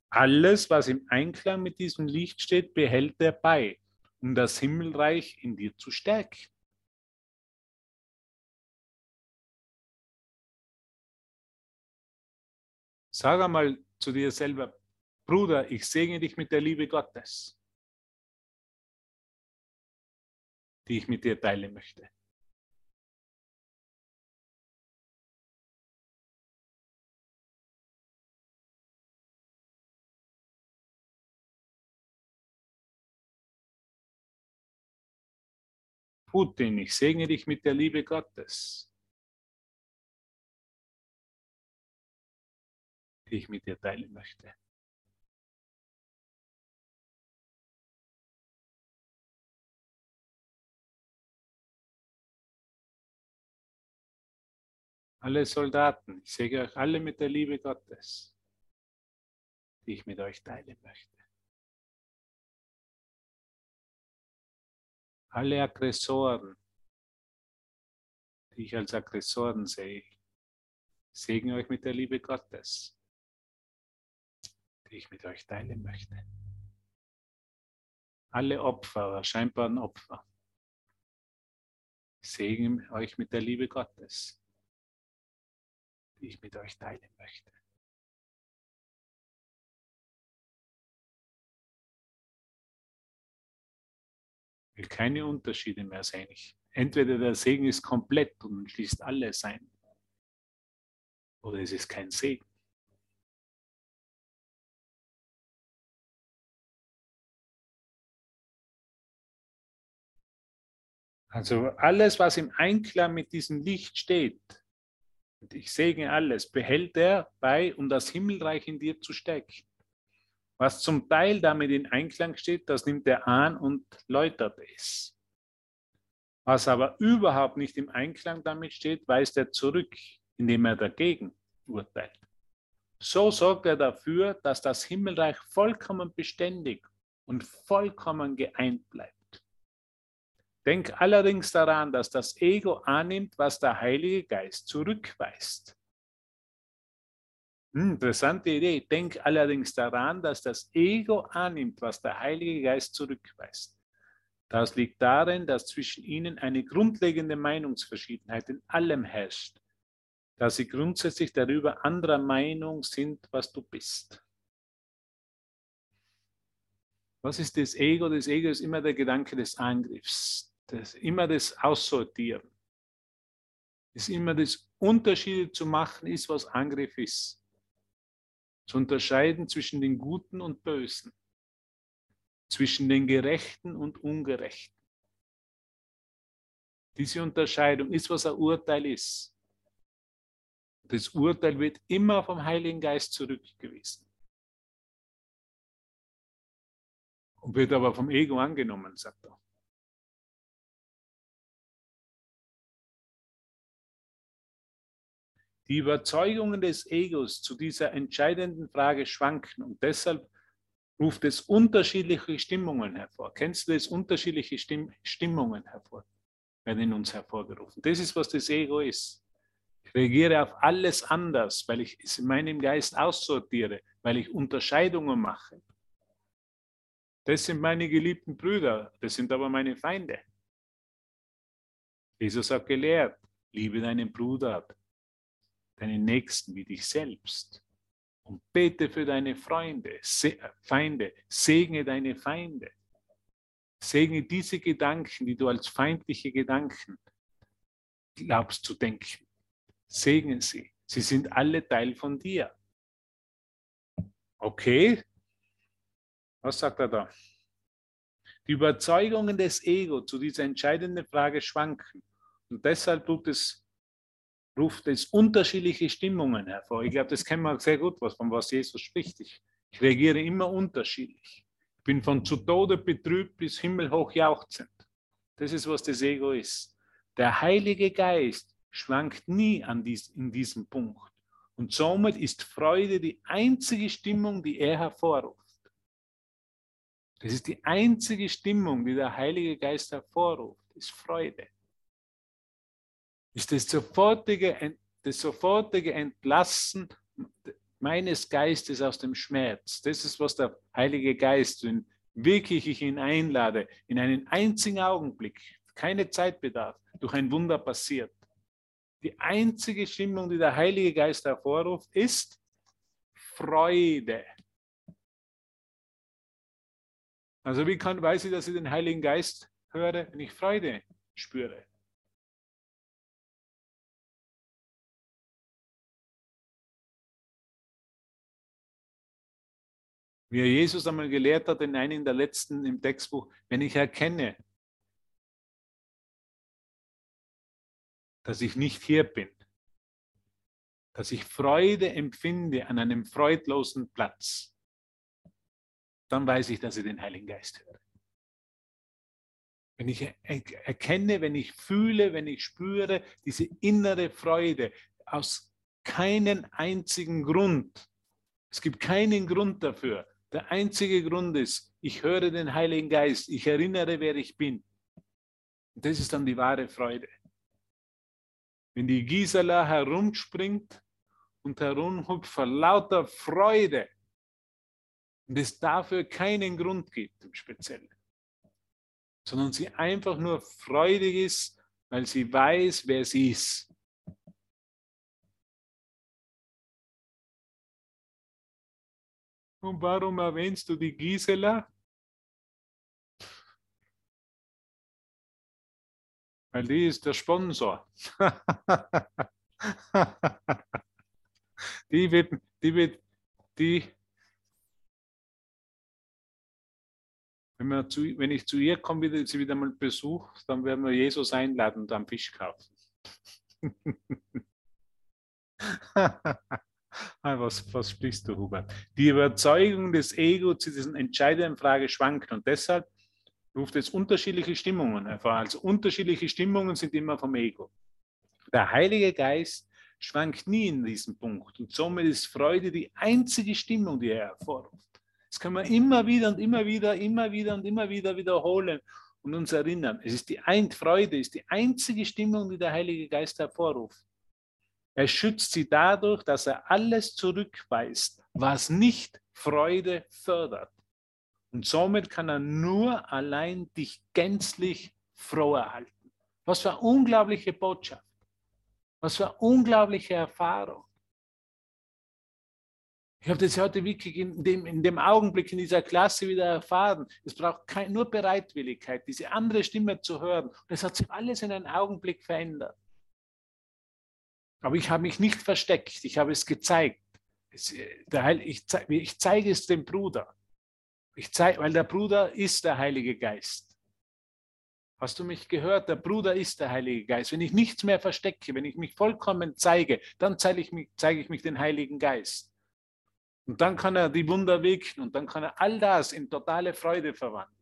Alles, was im Einklang mit diesem Licht steht, behält er bei, um das Himmelreich in dir zu stärken. Sag einmal zu dir selber, Bruder, ich segne dich mit der Liebe Gottes, die ich mit dir teilen möchte. Putin, ich segne dich mit der Liebe Gottes, die ich mit dir teilen möchte. alle Soldaten, ich segne euch alle mit der Liebe Gottes, die ich mit euch teilen möchte. Alle Aggressoren, die ich als Aggressoren sehe, segne euch mit der Liebe Gottes, die ich mit euch teilen möchte. Alle Opfer scheinbaren Opfer, segne euch mit der Liebe Gottes, die ich mit euch teilen möchte. Will keine Unterschiede mehr sehen. Entweder der Segen ist komplett und schließt alles ein, oder es ist kein Segen. Also alles, was im Einklang mit diesem Licht steht, und ich segne alles, behält er bei, um das Himmelreich in dir zu stecken. Was zum Teil damit in Einklang steht, das nimmt er an und läutert es. Was aber überhaupt nicht im Einklang damit steht, weist er zurück, indem er dagegen urteilt. So sorgt er dafür, dass das Himmelreich vollkommen beständig und vollkommen geeint bleibt. Denk allerdings daran, dass das Ego annimmt, was der Heilige Geist zurückweist. Hm, interessante Idee. Denk allerdings daran, dass das Ego annimmt, was der Heilige Geist zurückweist. Das liegt darin, dass zwischen ihnen eine grundlegende Meinungsverschiedenheit in allem herrscht, da sie grundsätzlich darüber anderer Meinung sind, was du bist. Was ist das Ego? Das Ego ist immer der Gedanke des Angriffs das immer das Aussortieren. ist immer das Unterschiede zu machen ist, was Angriff ist. Zu unterscheiden zwischen den Guten und Bösen. Zwischen den Gerechten und Ungerechten. Diese Unterscheidung ist, was ein Urteil ist. Das Urteil wird immer vom Heiligen Geist zurückgewiesen. Und wird aber vom Ego angenommen, sagt er. Die Überzeugungen des Egos zu dieser entscheidenden Frage schwanken und deshalb ruft es unterschiedliche Stimmungen hervor. Kennst du das? Unterschiedliche Stimm Stimmungen hervor, werden in uns hervorgerufen. Das ist, was das Ego ist. Ich reagiere auf alles anders, weil ich es in meinem Geist aussortiere, weil ich Unterscheidungen mache. Das sind meine geliebten Brüder, das sind aber meine Feinde. Jesus hat gelehrt, liebe deinen Bruder, deinen Nächsten wie dich selbst. Und bete für deine Freunde, Se Feinde, segne deine Feinde. Segne diese Gedanken, die du als feindliche Gedanken glaubst zu denken. Segne sie. Sie sind alle Teil von dir. Okay? Was sagt er da? Die Überzeugungen des Ego zu dieser entscheidenden Frage schwanken. Und deshalb tut es ruft es unterschiedliche Stimmungen hervor. Ich glaube, das kennen wir sehr gut, was, von was Jesus spricht. Ich, ich reagiere immer unterschiedlich. Ich bin von zu Tode betrübt bis himmelhoch jauchzend. Das ist, was das Ego ist. Der Heilige Geist schwankt nie an dies, in diesem Punkt. Und somit ist Freude die einzige Stimmung, die er hervorruft. Das ist die einzige Stimmung, die der Heilige Geist hervorruft, ist Freude. Ist das sofortige, das sofortige Entlassen meines Geistes aus dem Schmerz. Das ist, was der Heilige Geist, wenn wirklich ich ihn einlade, in einen einzigen Augenblick, keine Zeitbedarf, durch ein Wunder passiert. Die einzige Stimmung, die der Heilige Geist hervorruft, ist Freude. Also wie kann, weiß ich, dass ich den Heiligen Geist höre, wenn ich Freude spüre? Wie Jesus einmal gelehrt hat in einem der letzten im Textbuch, wenn ich erkenne, dass ich nicht hier bin, dass ich Freude empfinde an einem freudlosen Platz, dann weiß ich, dass ich den Heiligen Geist höre. Wenn ich erkenne, wenn ich fühle, wenn ich spüre, diese innere Freude aus keinen einzigen Grund. Es gibt keinen Grund dafür. Der einzige Grund ist, ich höre den Heiligen Geist, ich erinnere, wer ich bin. Und das ist dann die wahre Freude. Wenn die Gisela herumspringt und herumhüpft vor lauter Freude und es dafür keinen Grund gibt im Speziellen, sondern sie einfach nur freudig ist, weil sie weiß, wer sie ist. Und warum erwähnst du die Gisela? weil die ist der Sponsor. [laughs] die wird, die wird, die, wenn, wir zu, wenn ich zu ihr komme, wieder, sie wieder mal besucht, dann werden wir Jesus einladen und am Fisch kaufen. [laughs] Ah, was, was sprichst du, Hubert? Die Überzeugung des Ego zu diesen entscheidenden Frage schwankt und deshalb ruft jetzt unterschiedliche Stimmungen hervor. Also unterschiedliche Stimmungen sind immer vom Ego. Der Heilige Geist schwankt nie in diesem Punkt und somit ist Freude die einzige Stimmung, die er hervorruft. Das können wir immer wieder und immer wieder, immer wieder und immer wieder wiederholen und uns erinnern. Es ist die ein Freude ist die einzige Stimmung, die der Heilige Geist hervorruft. Er schützt sie dadurch, dass er alles zurückweist, was nicht Freude fördert. Und somit kann er nur allein dich gänzlich froh erhalten. Was für eine unglaubliche Botschaft. Was für eine unglaubliche Erfahrung. Ich habe das heute wirklich in dem, in dem Augenblick in dieser Klasse wieder erfahren. Es braucht kein, nur Bereitwilligkeit, diese andere Stimme zu hören. Und es hat sich alles in einem Augenblick verändert. Aber ich habe mich nicht versteckt, ich habe es gezeigt. Es, der Heil, ich, ich zeige es dem Bruder. Ich zeige, weil der Bruder ist der Heilige Geist. Hast du mich gehört? Der Bruder ist der Heilige Geist. Wenn ich nichts mehr verstecke, wenn ich mich vollkommen zeige, dann zeige ich mich, zeige ich mich den Heiligen Geist. Und dann kann er die Wunder wirken und dann kann er all das in totale Freude verwandeln.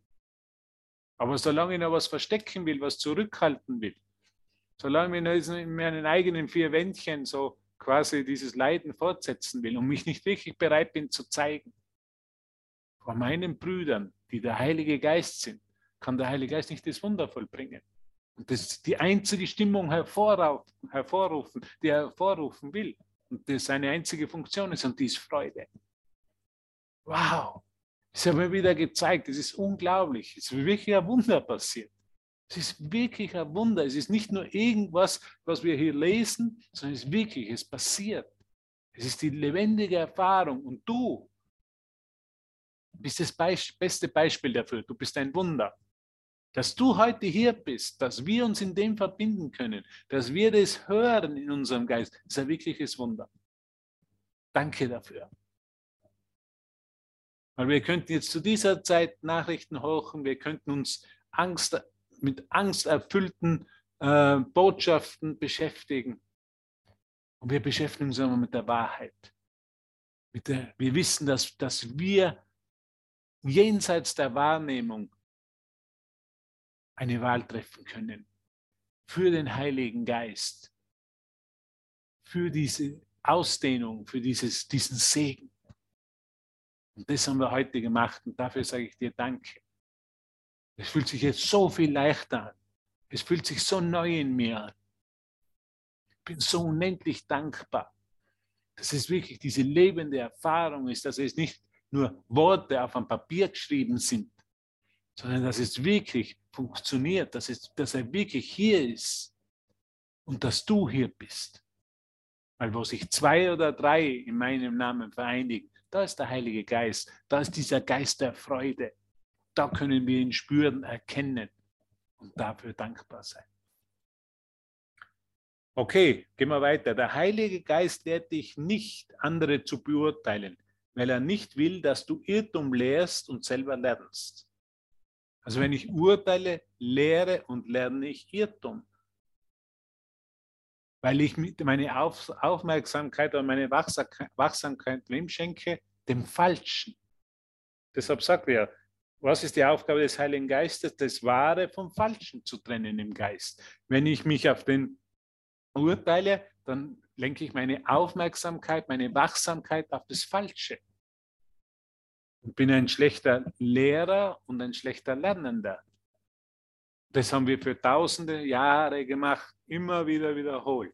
Aber solange ich noch was verstecken will, was zurückhalten will, solange ich in meinen eigenen vier Wändchen so quasi dieses Leiden fortsetzen will und mich nicht wirklich bereit bin zu zeigen, vor meinen Brüdern, die der Heilige Geist sind, kann der Heilige Geist nicht das Wunder vollbringen. Und das ist die einzige Stimmung hervorrufen, die er hervorrufen will. Und das seine einzige Funktion ist und die ist Freude. Wow, das hat mir wieder gezeigt, es ist unglaublich. Es ist wirklich ein Wunder passiert. Es ist wirklich ein Wunder. Es ist nicht nur irgendwas, was wir hier lesen, sondern es ist wirklich, es passiert. Es ist die lebendige Erfahrung. Und du bist das beste Beispiel dafür. Du bist ein Wunder. Dass du heute hier bist, dass wir uns in dem verbinden können, dass wir das hören in unserem Geist, ist ein wirkliches Wunder. Danke dafür. Weil wir könnten jetzt zu dieser Zeit Nachrichten hochen, wir könnten uns Angst, mit angsterfüllten äh, Botschaften beschäftigen. Und wir beschäftigen uns immer mit der Wahrheit. Mit der, wir wissen, dass, dass wir jenseits der Wahrnehmung eine Wahl treffen können für den Heiligen Geist, für diese Ausdehnung, für dieses, diesen Segen. Und das haben wir heute gemacht und dafür sage ich dir Danke. Es fühlt sich jetzt so viel leichter an. Es fühlt sich so neu in mir an. Ich bin so unendlich dankbar, dass es wirklich diese lebende Erfahrung ist, dass es nicht nur Worte auf einem Papier geschrieben sind, sondern dass es wirklich funktioniert, dass, es, dass er wirklich hier ist und dass du hier bist. Weil wo sich zwei oder drei in meinem Namen vereinigen, da ist der Heilige Geist, da ist dieser Geist der Freude. Da können wir ihn spüren, erkennen und dafür dankbar sein. Okay, gehen wir weiter. Der Heilige Geist lehrt dich nicht, andere zu beurteilen, weil er nicht will, dass du Irrtum lehrst und selber lernst. Also wenn ich urteile, lehre und lerne ich Irrtum. Weil ich meine Aufmerksamkeit oder meine Wachsamkeit wem schenke? Dem Falschen. Deshalb sagt er, was ist die Aufgabe des Heiligen Geistes? Das Wahre vom Falschen zu trennen im Geist. Wenn ich mich auf den urteile, dann lenke ich meine Aufmerksamkeit, meine Wachsamkeit auf das Falsche und bin ein schlechter Lehrer und ein schlechter Lernender. Das haben wir für tausende Jahre gemacht, immer wieder wiederholt.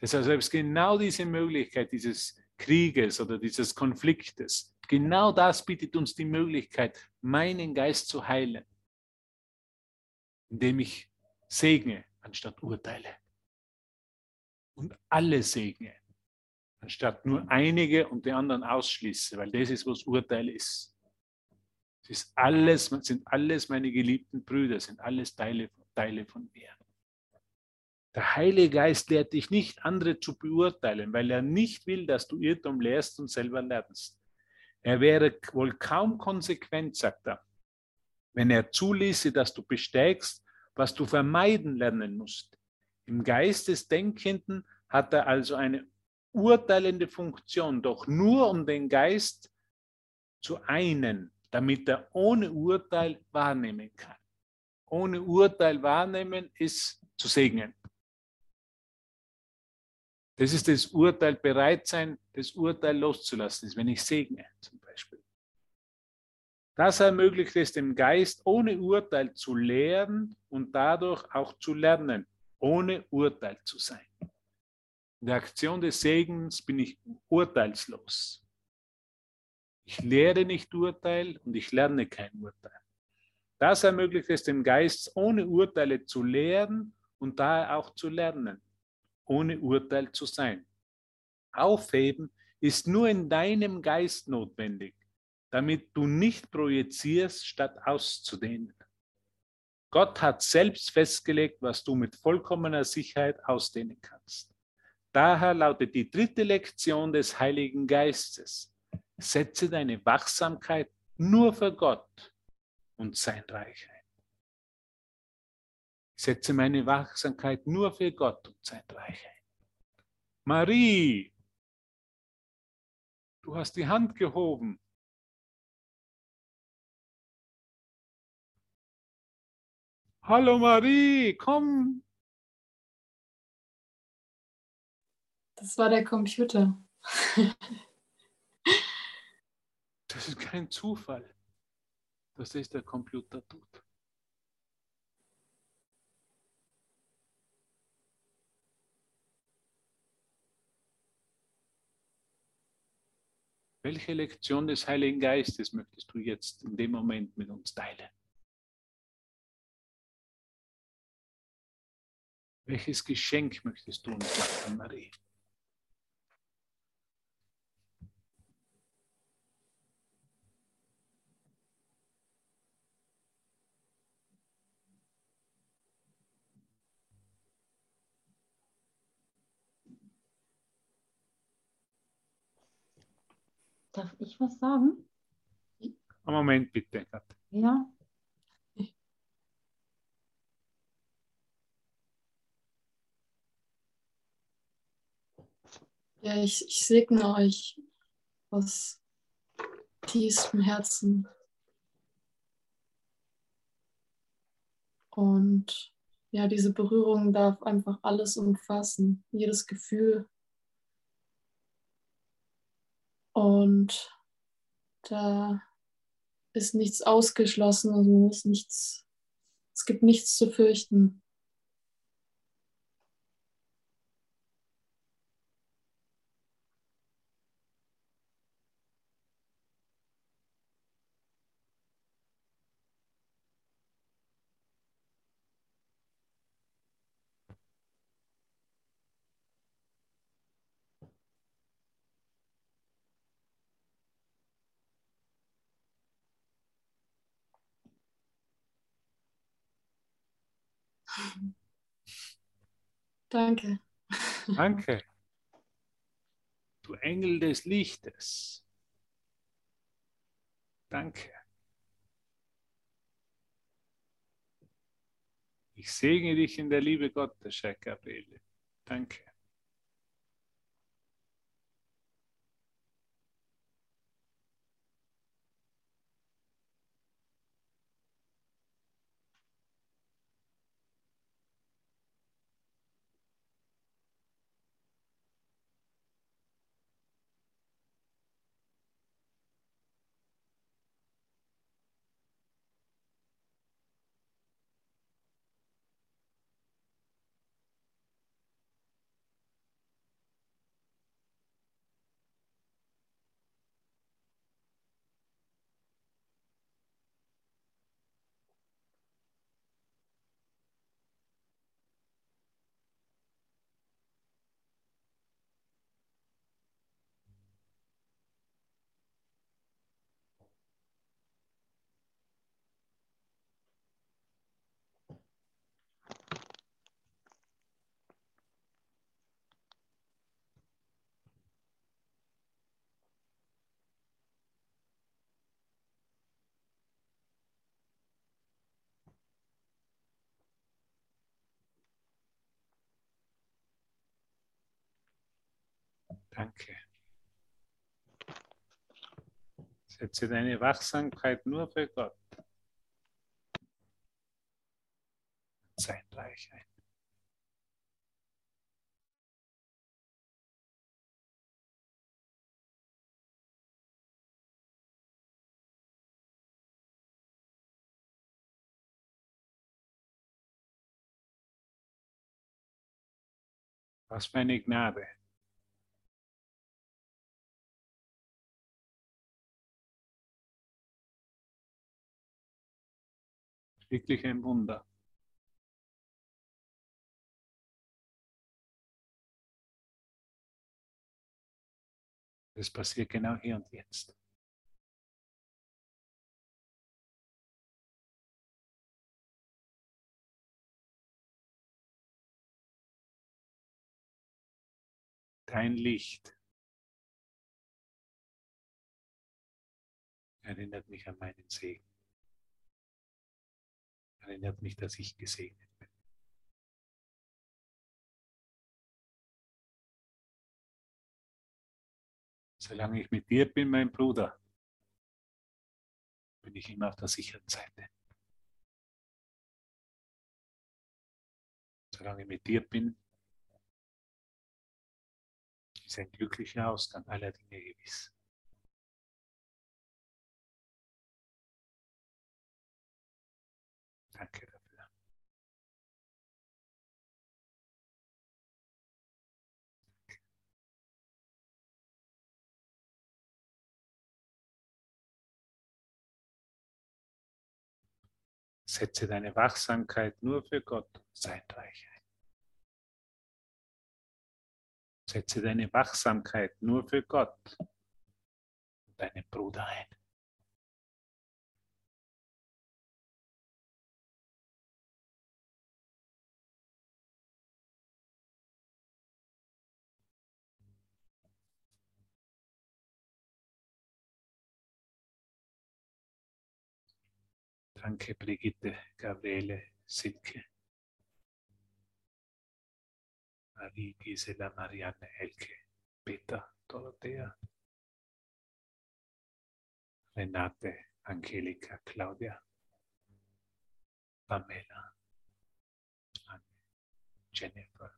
Deshalb ist genau diese Möglichkeit dieses Krieges oder dieses Konfliktes, genau das bietet uns die Möglichkeit, meinen Geist zu heilen, indem ich segne anstatt urteile und alle segne anstatt nur einige und die anderen ausschließe, weil das ist, was Urteil ist. Es ist alles, sind alles meine geliebten Brüder, sind alles Teile, Teile von mir. Der Heilige Geist lehrt dich nicht, andere zu beurteilen, weil er nicht will, dass du Irrtum lehrst und selber lernst. Er wäre wohl kaum konsequent, sagt er, wenn er zuließe, dass du besteigst, was du vermeiden lernen musst. Im Geist des Denkenden hat er also eine urteilende Funktion, doch nur um den Geist zu einen, damit er ohne Urteil wahrnehmen kann. Ohne Urteil wahrnehmen ist zu segnen. Das ist das Urteil, bereit sein, das Urteil loszulassen, ist, wenn ich segne zum Beispiel. Das ermöglicht es dem Geist, ohne Urteil zu lehren und dadurch auch zu lernen, ohne Urteil zu sein. In der Aktion des Segens bin ich urteilslos. Ich lehre nicht Urteil und ich lerne kein Urteil. Das ermöglicht es dem Geist, ohne Urteile zu lehren und daher auch zu lernen, ohne Urteil zu sein. Aufheben ist nur in deinem Geist notwendig, damit du nicht projizierst, statt auszudehnen. Gott hat selbst festgelegt, was du mit vollkommener Sicherheit ausdehnen kannst. Daher lautet die dritte Lektion des Heiligen Geistes. Setze deine Wachsamkeit nur für Gott und sein Reich ein. Setze meine Wachsamkeit nur für Gott und sein Reich ein. Marie, du hast die Hand gehoben. Hallo Marie, komm, Das war der Computer. das ist kein Zufall, dass das der Computer tut. Welche Lektion des Heiligen Geistes möchtest du jetzt in dem Moment mit uns teilen? Welches Geschenk möchtest du uns machen, Marie? Darf ich was sagen? Moment bitte. Ja. Ja, ich, ich segne euch aus tiefstem Herzen. Und ja, diese Berührung darf einfach alles umfassen, jedes Gefühl. Und da ist nichts ausgeschlossen, also ist nichts, es gibt nichts zu fürchten. Danke. Danke. Du Engel des Lichtes. Danke. Ich segne dich in der Liebe Gottes, Herr. Danke. Danke. Setze deine Wachsamkeit nur für Gott. Sein Reich ein. Was für eine Gnade. Wirklich ein Wunder. Das passiert genau hier und jetzt. Dein Licht erinnert mich an meinen Segen erinnert mich, dass ich gesegnet bin. Solange ich mit dir bin, mein Bruder, bin ich immer auf der sicheren Seite. Solange ich mit dir bin, ist ein glücklicher Ausgang aller Dinge gewiss. Setze deine Wachsamkeit nur für Gott sein Reich ein. Setze deine Wachsamkeit nur für Gott und deinen Bruder ein. Danke, Brigitte, Gabriele, Silke, Marie, Gisela, Marianne, Elke, Peter, Dorothea, Renate, Angelika, Claudia, Pamela, Jennifer,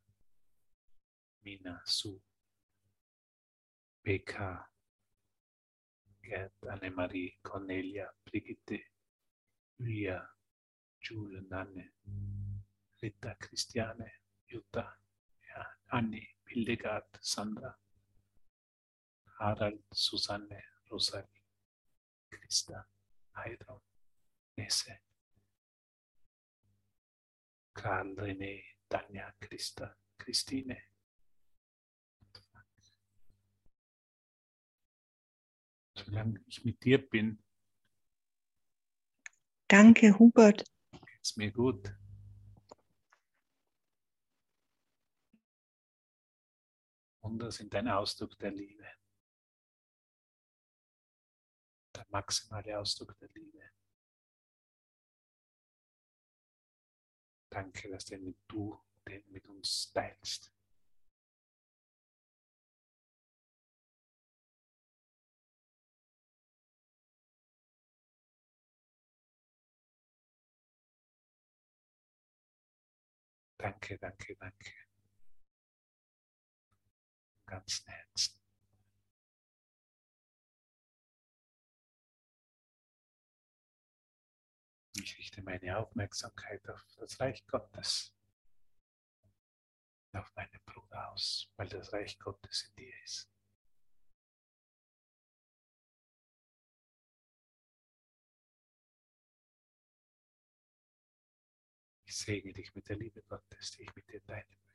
Mina, Sue, Becca, Gerd, Annemarie, Cornelia, Brigitte, Julia, Jules, Nanne, Rita, Christiane, Jutta, ja, Anni, Hildegard, Sandra, Harald, Susanne, Rosalie, Christa, Heidrun, Nesse, Karl, René, Tanja, Christa, Christine. Solange ich mit dir bin, Danke, Hubert. es mir gut. Wunder sind ein Ausdruck der Liebe. Der maximale Ausdruck der Liebe. Danke, dass du den mit uns teilst. Danke, danke, danke. Im ganzen Herzen. Ich richte meine Aufmerksamkeit auf das Reich Gottes, auf meinen Bruder aus, weil das Reich Gottes in dir ist. Ich segne dich mit der Liebe Gottes, die ich mit dir möchte.